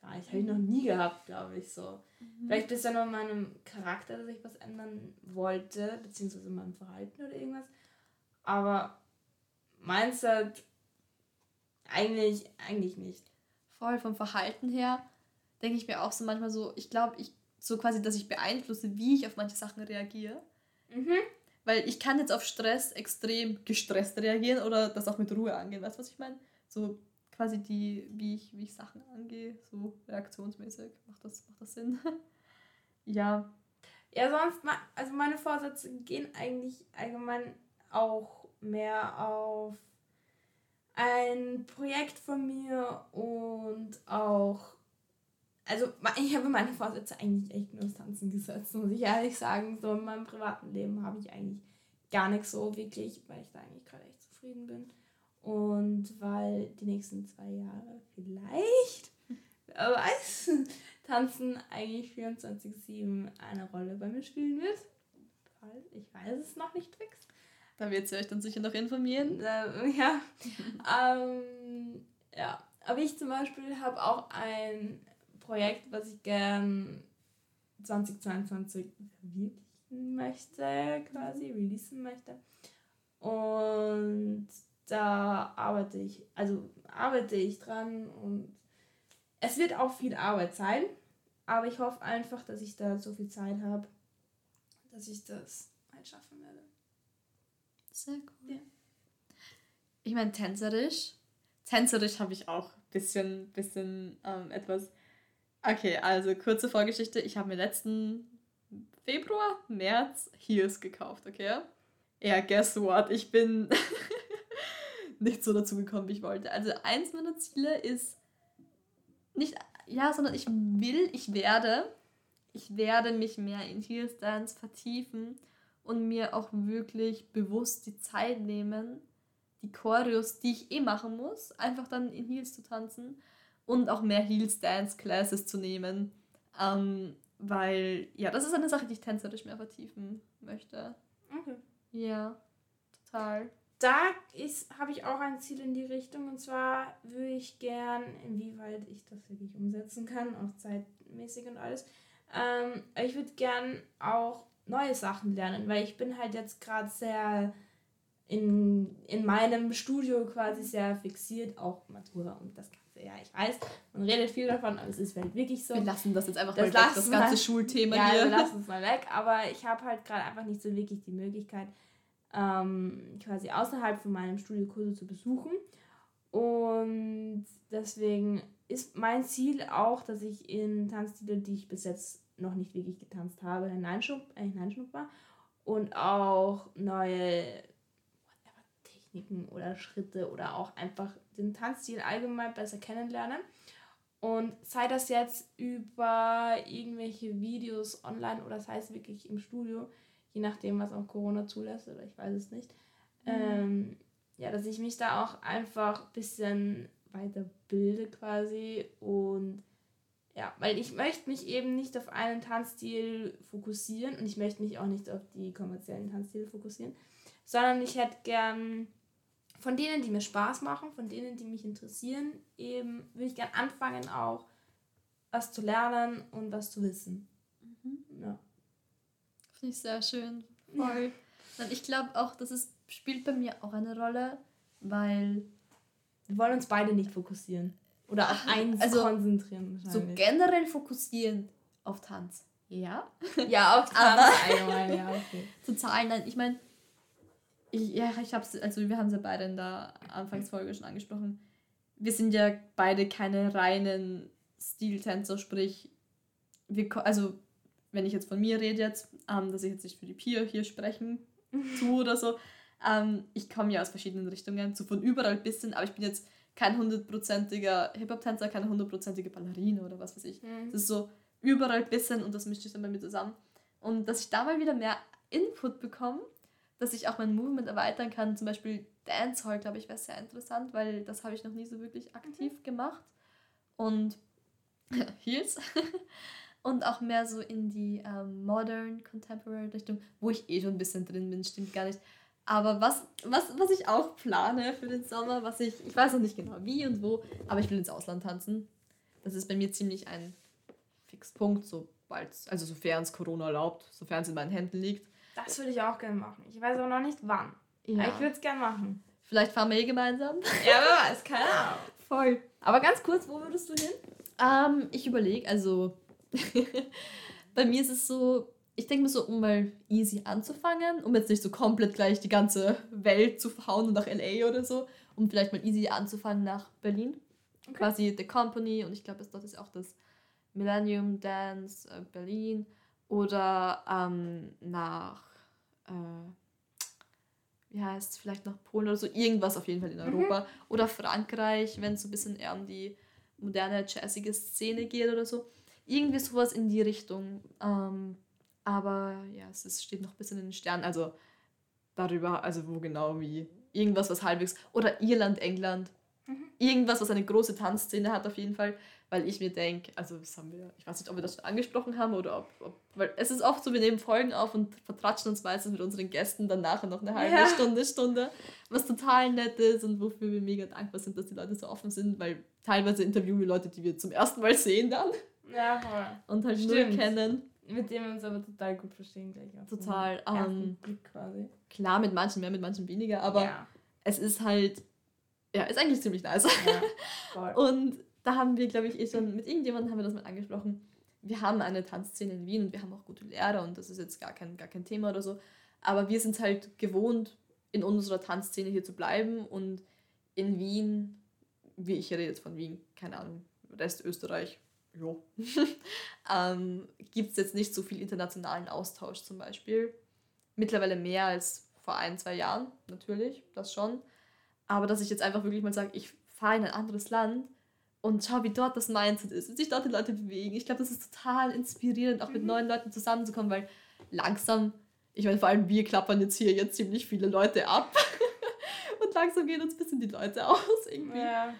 gar nicht. Habe ich noch nie gehabt, glaube ich so. Mhm. Vielleicht bisher nur in meinem Charakter, dass ich was ändern wollte, beziehungsweise in meinem Verhalten oder irgendwas. Aber Mindset eigentlich, eigentlich nicht. Voll vom Verhalten her denke ich mir auch so manchmal so, ich glaube, ich so quasi, dass ich beeinflusse, wie ich auf manche Sachen reagiere. Mhm. Weil ich kann jetzt auf Stress extrem gestresst reagieren oder das auch mit Ruhe angehen. Weißt du, was ich meine? So quasi die, wie ich, wie ich Sachen angehe, so reaktionsmäßig. Macht das, macht das Sinn? [LAUGHS] ja. Ja, sonst, also meine Vorsätze gehen eigentlich allgemein auch mehr auf ein Projekt von mir und auch, also ich habe meine Vorsätze eigentlich echt nur Tanzen gesetzt, muss ich ehrlich sagen. So in meinem privaten Leben habe ich eigentlich gar nichts so wirklich, weil ich da eigentlich gerade echt zufrieden bin. Und weil die nächsten zwei Jahre vielleicht, wer weiß, [LAUGHS] Tanzen eigentlich 24-7 eine Rolle bei mir spielen wird. Ich weiß es noch nicht fix. Da wird sie euch dann sicher noch informieren. Äh, ja. ähm, ja. Aber ich zum Beispiel habe auch ein Projekt, was ich gern 2022 verwirklichen möchte, quasi, releasen möchte. Und da arbeite ich, also arbeite ich dran und es wird auch viel Arbeit sein, aber ich hoffe einfach, dass ich da so viel Zeit habe, dass ich das halt schaffen werde. Sehr cool. Ja. Ich meine, tänzerisch. Tänzerisch habe ich auch ein bisschen, bisschen ähm, etwas. Okay, also kurze Vorgeschichte. Ich habe mir letzten Februar, März Heels gekauft, okay? Ja, guess what? Ich bin [LAUGHS] nicht so dazu gekommen, wie ich wollte. Also eins meiner Ziele ist nicht, ja, sondern ich will, ich werde, ich werde mich mehr in Heels Dance vertiefen und mir auch wirklich bewusst die Zeit nehmen, die Choreos, die ich eh machen muss, einfach dann in Heels zu tanzen und auch mehr Heels Dance Classes zu nehmen. Ähm, weil, ja, das ist eine Sache, die ich tänzerisch mehr vertiefen möchte. Okay. Ja, total da habe ich auch ein Ziel in die Richtung und zwar würde ich gern, inwieweit ich das wirklich umsetzen kann, auch zeitmäßig und alles. Ähm, ich würde gern auch neue Sachen lernen, weil ich bin halt jetzt gerade sehr in, in meinem Studio quasi sehr fixiert, auch Matura und das Ganze. Ja, ich weiß, man redet viel davon, aber es ist halt wirklich so. Wir lassen das jetzt einfach das mal weg, das ganze mal, Schulthema ja, hier. Ja, wir lassen es mal weg, aber ich habe halt gerade einfach nicht so wirklich die Möglichkeit, ähm, quasi außerhalb von meinem Studio Kurse zu besuchen. Und deswegen ist mein Ziel auch, dass ich in Tanzstile, die ich bis jetzt noch nicht wirklich getanzt habe, hineinschnupp, äh, hineinschnupper und auch neue Techniken oder Schritte oder auch einfach den Tanzstil allgemein besser kennenlernen. Und sei das jetzt über irgendwelche Videos online oder sei es wirklich im Studio, je nachdem, was auch Corona zulässt, oder ich weiß es nicht. Mhm. Ähm, ja, dass ich mich da auch einfach ein bisschen weiterbilde quasi und ja, weil ich möchte mich eben nicht auf einen Tanzstil fokussieren und ich möchte mich auch nicht auf die kommerziellen Tanzstile fokussieren, sondern ich hätte gern von denen, die mir Spaß machen, von denen, die mich interessieren, eben würde ich gern anfangen auch was zu lernen und was zu wissen. Mhm. Ja. Finde ich sehr schön. Voll. Ja. Und ich glaube auch, dass es spielt bei mir auch eine Rolle, weil. Wir wollen uns beide nicht fokussieren. Oder auf eins also, konzentrieren. So generell fokussieren auf Tanz. Ja. [LAUGHS] Ja, auf Tanz [LAUGHS] allgemein, ja, okay. Zu Zahlen, nein, ich meine, ich, ja, ich hab's, also wir haben es ja beide in der Anfangsfolge schon angesprochen. Wir sind ja beide keine reinen Stiltänzer, sprich, wir, also wenn ich jetzt von mir rede jetzt, ähm, dass ich jetzt nicht für die Pia hier sprechen [LAUGHS] tue oder so, ähm, ich komme ja aus verschiedenen Richtungen, so von überall ein bisschen, aber ich bin jetzt kein hundertprozentiger Hip-Hop-Tänzer, keine hundertprozentige Ballerine oder was weiß ich. Mhm. Das ist so überall ein bisschen und das mischt sich dann bei mir zusammen. Und dass ich da mal wieder mehr Input bekomme, dass ich auch mein Movement erweitern kann, zum Beispiel Dancehall, glaube ich, wäre sehr interessant, weil das habe ich noch nie so wirklich aktiv mhm. gemacht. Und [LAUGHS] Heels. [LAUGHS] und auch mehr so in die ähm, Modern Contemporary Richtung, wo ich eh schon ein bisschen drin bin, stimmt gar nicht. Aber was, was, was ich auch plane für den Sommer, was ich, ich weiß noch nicht genau wie und wo, aber ich will ins Ausland tanzen. Das ist bei mir ziemlich ein Fixpunkt, sobald, also sofern es Corona erlaubt, sofern es in meinen Händen liegt. Das würde ich auch gerne machen. Ich weiß aber noch nicht wann. Ja. Aber ich würde es gerne machen. Vielleicht fahren wir eh gemeinsam. Ja, wer weiß, keine Ahnung. [LAUGHS] Voll. Aber ganz kurz, wo würdest du hin? Ähm, ich überlege, also [LAUGHS] Bei mir ist es so, ich denke mir so, um mal easy anzufangen, um jetzt nicht so komplett gleich die ganze Welt zu hauen und nach LA oder so, um vielleicht mal easy anzufangen nach Berlin. Okay. Quasi The Company und ich glaube, dort ist auch das Millennium Dance äh, Berlin oder ähm, nach, äh, wie heißt es, vielleicht nach Polen oder so, irgendwas auf jeden Fall in mhm. Europa mhm. oder Frankreich, wenn es so ein bisschen eher um die moderne, jazzige Szene geht oder so. Irgendwie sowas in die Richtung. Ähm, aber ja, es ist, steht noch ein bisschen in den Sternen. Also darüber, also wo genau wie. Irgendwas, was halbwegs. Oder Irland, England. Mhm. Irgendwas, was eine große Tanzszene hat, auf jeden Fall. weil ich mir denke, also das haben wir, ich weiß nicht, ob wir das schon angesprochen haben oder ob, ob, weil es ist oft so, wir nehmen Folgen auf und vertratschen uns meistens mit unseren Gästen dann nachher noch eine halbe ja. Stunde, Stunde, was total nett ist und wofür wir mega dankbar sind, dass die Leute so offen sind, weil teilweise interviewen wir Leute, die wir zum ersten Mal sehen dann. Ja, voll. Und halt Stimmt. nur kennen. Mit dem wir uns aber total gut verstehen gleich auch. Total. Ähm, Blick quasi. Klar, mit manchen mehr, mit manchen weniger, aber ja. es ist halt, ja, ist eigentlich ziemlich nice. Ja, [LAUGHS] und da haben wir, glaube ich, eh schon, mit irgendjemandem haben wir das mal angesprochen. Wir haben eine Tanzszene in Wien und wir haben auch gute Lehrer und das ist jetzt gar kein, gar kein Thema oder so. Aber wir sind halt gewohnt, in unserer Tanzszene hier zu bleiben und in Wien, wie ich rede jetzt von Wien, keine Ahnung, Rest Österreich, jo, [LAUGHS] ähm, gibt es jetzt nicht so viel internationalen Austausch zum Beispiel. Mittlerweile mehr als vor ein, zwei Jahren, natürlich, das schon. Aber dass ich jetzt einfach wirklich mal sage, ich fahre in ein anderes Land und schau, wie dort das Mindset ist, wie sich dort die Leute bewegen. Ich glaube, das ist total inspirierend, auch mit mhm. neuen Leuten zusammenzukommen, weil langsam, ich meine, vor allem wir klappern jetzt hier jetzt ziemlich viele Leute ab. [LAUGHS] und langsam gehen uns ein bisschen die Leute aus irgendwie. Ja.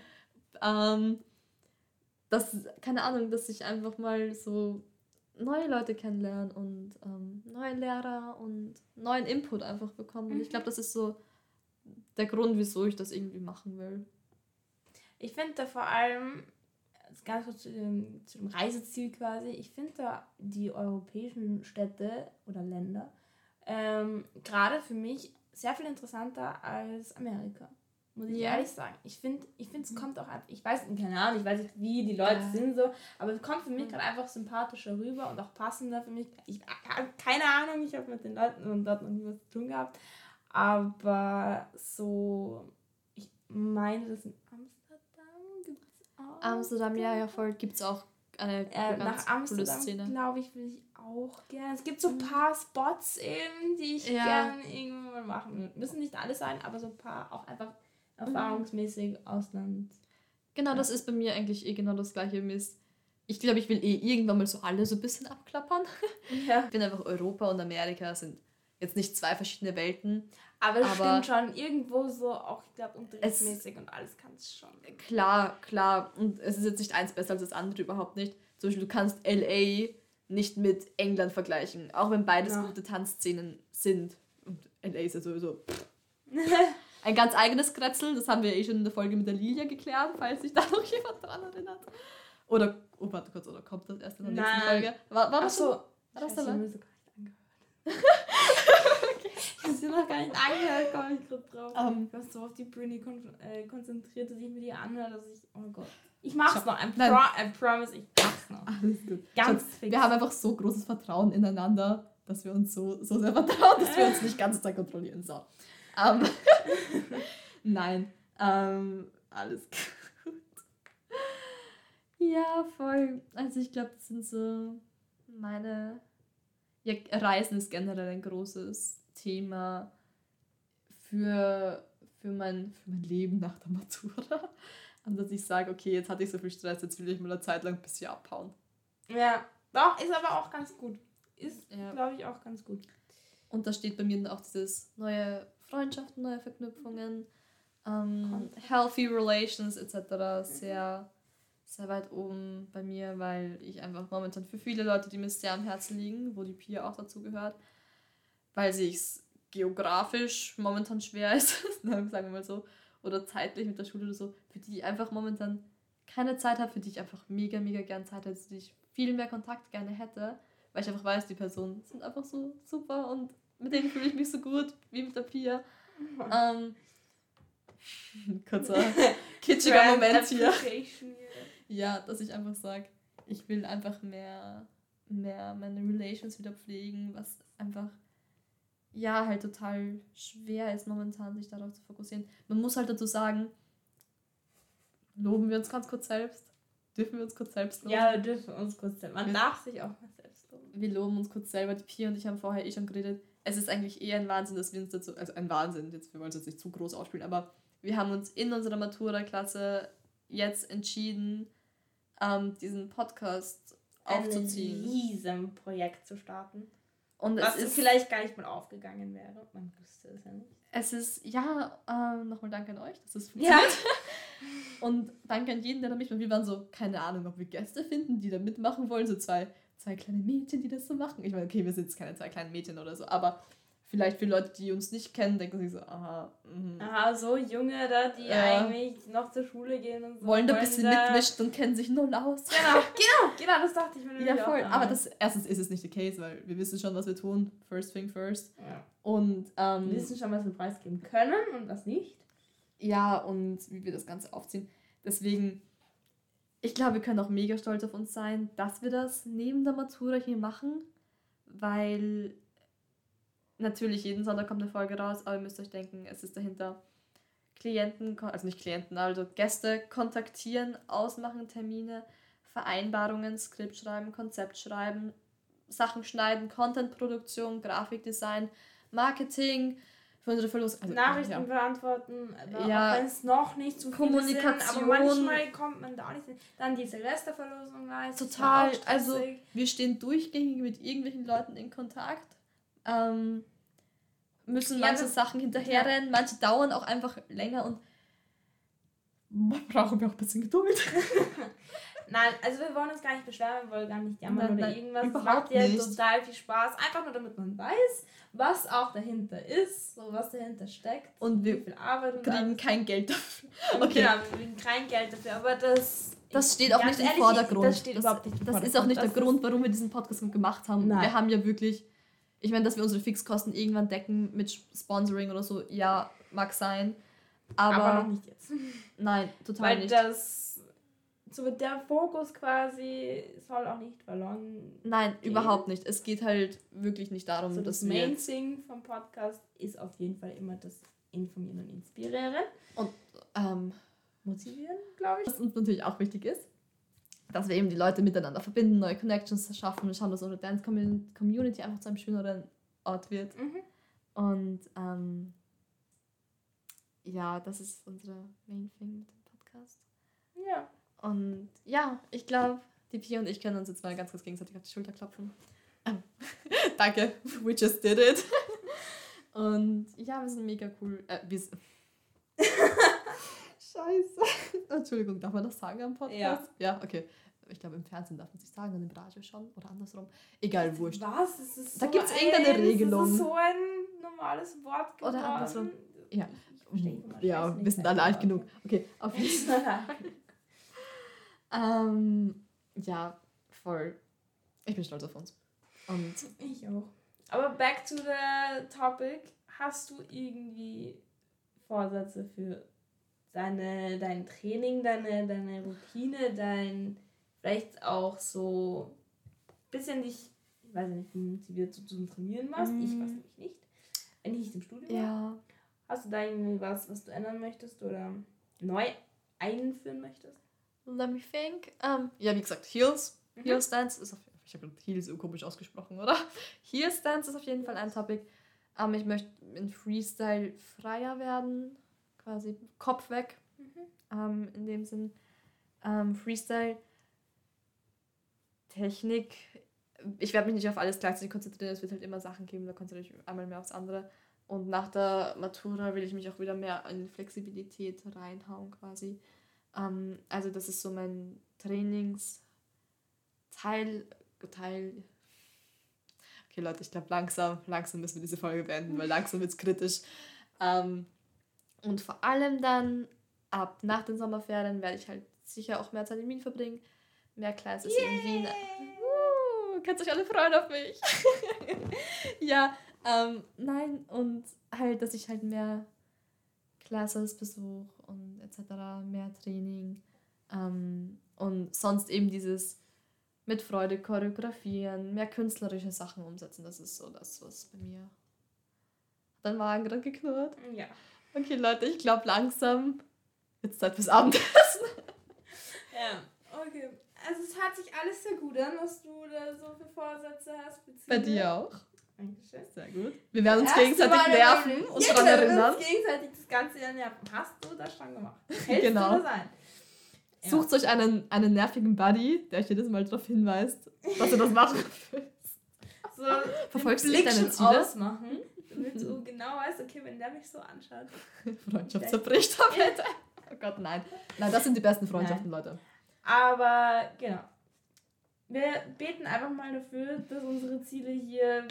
Ähm, das, keine Ahnung, dass ich einfach mal so neue Leute kennenlernen und ähm, neue Lehrer und neuen Input einfach bekommen. Und ich glaube, mhm. das ist so der Grund, wieso ich das irgendwie machen will. Ich finde da vor allem, ganz kurz zu dem, zu dem Reiseziel quasi, ich finde da die europäischen Städte oder Länder ähm, gerade für mich sehr viel interessanter als Amerika. Muss ich ja. ehrlich sagen. Ich finde, ich find, es mhm. kommt auch einfach, ich weiß, keine Ahnung, ich weiß nicht, wie die Leute ja. sind so, aber es kommt für mich gerade einfach sympathischer rüber und auch passender für mich. Ich habe keine Ahnung, ich habe mit den Leuten dort noch nie was zu tun gehabt, aber so, ich meine, das in Amsterdam Amsterdam, ja, ja, voll. Gibt es auch eine äh, nach Amsterdam, glaube ich, will ich auch gerne. Es gibt so ein mhm. paar Spots eben, die ich ja. gerne irgendwann mal machen will. Müssen nicht alle sein, aber so ein paar auch einfach erfahrungsmäßig Ausland. Genau, ja. das ist bei mir eigentlich eh genau das gleiche Mist. Ich glaube, ich will eh irgendwann mal so alle so ein bisschen abklappern. [LAUGHS] Ja. Ich finde einfach Europa und Amerika sind jetzt nicht zwei verschiedene Welten. Aber das aber stimmt schon, irgendwo so auch, ich glaube, unterrichtsmäßig und alles kann es schon. Klar, klar. Und es ist jetzt nicht eins besser als das andere, überhaupt nicht. Zum Beispiel, du kannst LA nicht mit England vergleichen, auch wenn beides ja. gute Tanzszenen sind. Und LA ist ja sowieso [LAUGHS] ein ganz eigenes Kretzel, das haben wir eh schon in der Folge mit der Lilia geklärt, falls sich da noch jemand dran erinnert. Oder, oh warte kurz, oder kommt das erst in der nächsten Folge? War, war das so? War das dabei? hast [LAUGHS] du noch gar nicht angehört, komme ich gerade drauf. Um, ähm. ich war so auf die Britney kon äh, konzentriert, dass ich mir die anhöre, dass ich, oh Gott. Ich mach's noch, I, pro I promise, ich mach's noch. Alles gut. Ganz fix. Wir haben einfach so großes Vertrauen ineinander, dass wir uns so, so sehr vertrauen, dass wir [LAUGHS] uns nicht ganz Zeit kontrollieren. So. Ähm. [LAUGHS] Nein. Ähm, alles [LAUGHS] gut. Ja, voll. Also ich glaube, das sind so meine... Ja, Reisen ist generell ein großes Thema für, für, mein, für mein Leben nach der Matura. [LAUGHS] Und dass ich sage, okay, jetzt hatte ich so viel Stress, jetzt will ich mal eine Zeit lang ein bisschen abhauen. Ja, doch, ist aber auch ganz gut. Ist, ja. glaube ich, auch ganz gut. Und da steht bei mir dann auch dieses neue Freundschaften, neue Verknüpfungen, ähm, healthy relations etc. sehr, sehr weit oben bei mir, weil ich einfach momentan für viele Leute, die mir sehr am Herzen liegen, wo die Pia auch dazu gehört, weil es geografisch momentan schwer ist, [LAUGHS] sagen wir mal so, oder zeitlich mit der Schule oder so, für die ich einfach momentan keine Zeit habe, für die ich einfach mega, mega gern Zeit hätte, für die ich viel mehr Kontakt gerne hätte, weil ich einfach weiß, die Personen sind einfach so super und mit denen fühle ich mich so gut, wie mit der Pia. Ähm, [LAUGHS] kurzer [LAUGHS] kitschiger Moment hier. Ja, dass ich einfach sage, ich will einfach mehr, mehr meine Relations wieder pflegen, was einfach ja, halt total schwer ist momentan, sich darauf zu fokussieren. Man muss halt dazu sagen, loben wir uns ganz kurz selbst. Dürfen wir uns kurz selbst loben? Ja, wir dürfen uns kurz selbst. Man wir, darf sich auch mal selbst loben. Wir loben uns kurz selber. Die Pia und ich haben vorher eh schon geredet. Es ist eigentlich eher ein Wahnsinn, dass wir uns dazu, also ein Wahnsinn, jetzt, wir wollen es jetzt nicht zu groß ausspielen, aber wir haben uns in unserer Matura-Klasse jetzt entschieden, ähm, diesen Podcast aufzuziehen. Ein Riesenprojekt zu starten. Und Was es ist, vielleicht gar nicht mal aufgegangen wäre. Man wüsste es ja nicht. Es ist, ja, äh, nochmal danke an euch, dass es funktioniert. Ja. [LAUGHS] Und danke an jeden, der da mitmacht. Wir waren so, keine Ahnung, ob wir Gäste finden, die da mitmachen wollen. So zwei, zwei kleine Mädchen, die das so machen. Ich meine, okay, wir sind jetzt keine zwei kleinen Mädchen oder so, aber vielleicht für Leute, die uns nicht kennen, denken sich so, aha. Mh. Aha, so Junge da, die ja. eigentlich noch zur Schule gehen und so. Wollen da ein bisschen da mitmischen und kennen sich null aus. Genau, [LAUGHS] genau, genau, das dachte ich mir. Ja, voll. Aber das, erstens ist es nicht der Case, weil wir wissen schon, was wir tun. First thing first. Ja. Und, ähm, wir wissen schon, was wir preisgeben können und was nicht. Ja, und wie wir das Ganze aufziehen. Deswegen, ich glaube, wir können auch mega stolz auf uns sein, dass wir das neben der Matura hier machen, weil natürlich jeden Sonntag kommt eine Folge raus, aber ihr müsst euch denken, es ist dahinter Klienten, also nicht Klienten, also Gäste kontaktieren, ausmachen Termine, Vereinbarungen, Skript schreiben, Konzept schreiben, Sachen schneiden, Contentproduktion, Grafikdesign, Marketing, für Verlust. Also, Nachrichten ja. beantworten, ja. wenn es noch nicht zu Kommunikation. Sind, aber manchmal kommt man da nicht hin. Dann die Silvesterverlosung weiß. Total. Also wir stehen durchgängig mit irgendwelchen Leuten in Kontakt ähm, müssen manche ja, Sachen hinterherrennen, manche dauern auch einfach länger und man brauchen wir auch ein bisschen Geduld. [LAUGHS] nein, also wir wollen uns gar nicht beschweren, wir wollen gar nicht jammern nein, oder irgendwas. Es macht ja total viel Spaß, einfach nur damit man weiß, was auch dahinter ist, so was dahinter steckt. Und wir viel Arbeit und kriegen alles. kein Geld dafür. Okay. Genau, wir kriegen kein Geld dafür, aber das das steht auch nicht im Vordergrund. Das, steht das, überhaupt nicht im das ist auch nicht der Grund, warum wir diesen Podcast gemacht haben. Nein. Wir haben ja wirklich ich meine, dass wir unsere Fixkosten irgendwann decken mit Sponsoring oder so, ja, mag sein. Aber, aber noch nicht jetzt. Nein, total Weil nicht. Weil das, so der Fokus quasi soll auch nicht verloren. Nein, gehen. überhaupt nicht. Es geht halt wirklich nicht darum, also dass das Main Thing vom Podcast ist auf jeden Fall immer das Informieren und Inspirieren. Und ähm, motivieren, glaube ich. Was uns natürlich auch wichtig ist dass wir eben die Leute miteinander verbinden, neue Connections schaffen und schauen, dass unsere Dance-Community einfach zu einem schöneren Ort wird. Mhm. Und ähm, ja, das ist unsere Main Thing mit dem Podcast. Ja. Und ja, ich glaube, die Pia und ich können uns jetzt mal ganz kurz gegenseitig auf die Schulter klopfen. Ähm, [LAUGHS] danke, we just did it. und ja, wir sind mega cool. Äh, wir sind [LAUGHS] Scheiße. Entschuldigung, darf man das sagen am Podcast? Ja. Ja, okay. Ich glaube, im Fernsehen darf man sich sagen und im Radio schon oder andersrum. Egal, wurscht. Was? Ist es so da gibt es irgendeine Regelung. Ist so ein normales Wort geworden? Oder andersrum. Ja, ja wir sind alle alt genug. Okay, auf [LAUGHS] jeden Fall. Ähm, ja, voll. Ich bin stolz auf uns. Und ich auch. Aber back to the topic. Hast du irgendwie Vorsätze für deine, dein Training, deine, deine Routine, dein vielleicht auch so ein bisschen dich, ich weiß nicht, wie motiviert du zum Trainieren machst. Mm. Ich weiß nämlich nicht. Wenn ich nicht im Studio ja. war. Hast du da irgendwie was, was du ändern möchtest oder neu einführen möchtest? Let me think. Um, ja, wie gesagt, Heels. Mhm. Heel Stance ist auf ich habe Heels komisch ausgesprochen, oder? [LAUGHS] Heel Stance ist auf jeden Fall ein Topic. Um, ich möchte in Freestyle freier werden quasi Kopf weg. Mhm. Ähm, in dem Sinn. Ähm, Freestyle, Technik. Ich werde mich nicht auf alles gleichzeitig konzentrieren. Es wird halt immer Sachen geben, da konzentriere ich mich einmal mehr aufs andere. Und nach der Matura will ich mich auch wieder mehr in Flexibilität reinhauen quasi. Ähm, also das ist so mein Trainingsteil. Teil. Okay Leute, ich glaube langsam, langsam müssen wir diese Folge beenden, weil langsam wird es kritisch. Ähm, und vor allem dann ab nach den Sommerferien werde ich halt sicher auch mehr Zeit in Wien verbringen. Mehr Classes yeah. in Wien. Uh, könnt euch alle freuen auf mich. [LAUGHS] ja, ähm, nein, und halt, dass ich halt mehr Classes besuche und etc., mehr Training. Ähm, und sonst eben dieses mit Freude choreografieren, mehr künstlerische Sachen umsetzen. Das ist so das, was bei mir. Hat dein Magen gerade geknurrt? Ja. Okay, Leute, ich glaube langsam jetzt Zeit fürs Abendessen. [LAUGHS] ja, okay. Also es hört sich alles sehr gut an, was du da so für Vorsätze hast. Bei dir auch. Dankeschön. Sehr gut. Wir werden uns gegenseitig nerven und ja, daran erinnern. uns gegenseitig das ganze Jahr nerven. Hast du das schon gemacht? [LAUGHS] Hältst genau. du das ein? Ja. Sucht euch einen, einen nervigen Buddy, der euch jedes Mal darauf hinweist, dass ihr das machen [LAUGHS] so Verfolgst du deine Ziele? ausmachen, damit du [LAUGHS] genau weißt, okay, wenn der mich so anschaut. Freundschaft zerbricht auf jeden Oh Gott, nein. Nein, das sind die besten Freundschaften, nein. Leute. Aber genau. Wir beten einfach mal dafür, dass unsere Ziele hier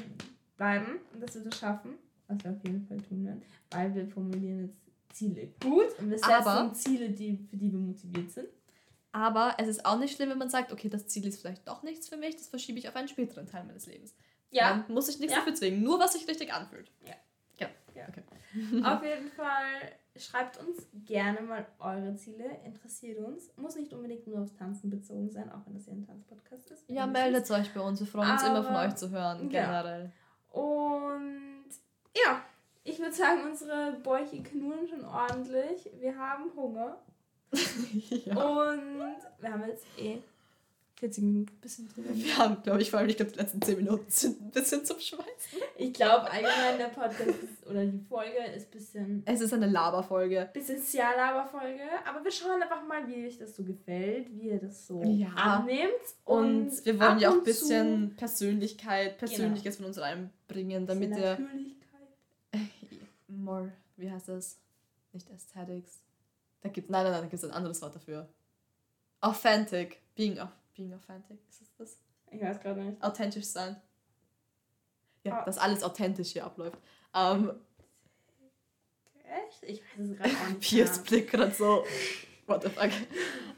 bleiben und dass wir das schaffen, was wir auf jeden Fall tun werden, weil wir formulieren jetzt Ziele gut und wir setzen aber, Ziele, die, für die wir motiviert sind. Aber es ist auch nicht schlimm, wenn man sagt, okay, das Ziel ist vielleicht doch nichts für mich, das verschiebe ich auf einen späteren Teil meines Lebens. Ja. Dann muss ich nichts ja. dafür zwingen, nur was sich richtig anfühlt. Ja. Genau. Ja. Okay. [LAUGHS] [LAUGHS] Auf jeden Fall schreibt uns gerne mal eure Ziele, interessiert uns. Muss nicht unbedingt nur aufs Tanzen bezogen sein, auch wenn das hier ein Tanzpodcast ist. Ja, meldet euch bei uns. Wir freuen uns immer von euch zu hören, generell. Ja. Und ja, ich würde sagen, unsere Bäuche knurren schon ordentlich. Wir haben Hunger. [LAUGHS] ja. Und wir haben jetzt eh 40 Minuten ein bisschen drüber. Wir haben, glaube ich, vor allem, ich glaube, die letzten 10 Minuten sind ein bisschen zum Schweißen. Ich glaube, allgemein der Podcast ist, oder die Folge ist ein bisschen. Es ist eine Laberfolge. Bisschen sehr Laberfolge. Aber wir schauen einfach mal, wie euch das so gefällt, wie ihr das so ja. annehmt. Und, und wir wollen ja auch ein bisschen Persönlichkeit. Persönliches genau. von uns reinbringen, damit ihr. Natürlichkeit. [LAUGHS] More, wie heißt das? Nicht Aesthetics. Da gibt, nein, nein, nein, da gibt es ein anderes Wort dafür. Authentic. Being of Being authentic, ist es das? Ich weiß gerade nicht. Authentisch sein. Ja, oh. dass alles authentisch hier abläuft. Ähm, Echt? Ich weiß es gerade [LAUGHS] nicht. Piers Blick gerade so. What the fuck?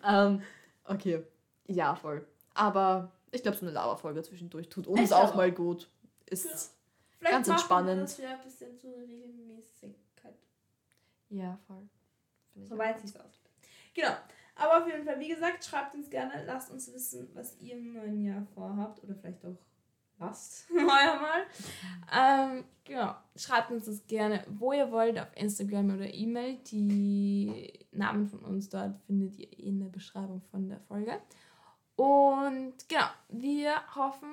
ähm, okay. Ja, voll. Aber ich glaube, so eine Lava-Folge zwischendurch tut uns auch, auch mal gut. Ist ja. ganz entspannend. Das ja ein bisschen so eine Regelmäßigkeit. Ja, voll. Soweit es aus. Genau. Aber auf jeden Fall, wie gesagt, schreibt uns gerne, lasst uns wissen, was ihr im neuen Jahr vorhabt oder vielleicht auch lasst [LAUGHS] euer mal. Ähm, genau, schreibt uns das gerne, wo ihr wollt, auf Instagram oder E-Mail. Die Namen von uns dort findet ihr in der Beschreibung von der Folge. Und genau, wir hoffen,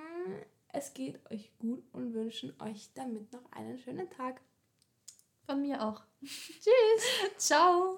es geht euch gut und wünschen euch damit noch einen schönen Tag. Von mir auch. Tschüss. [LAUGHS] Ciao.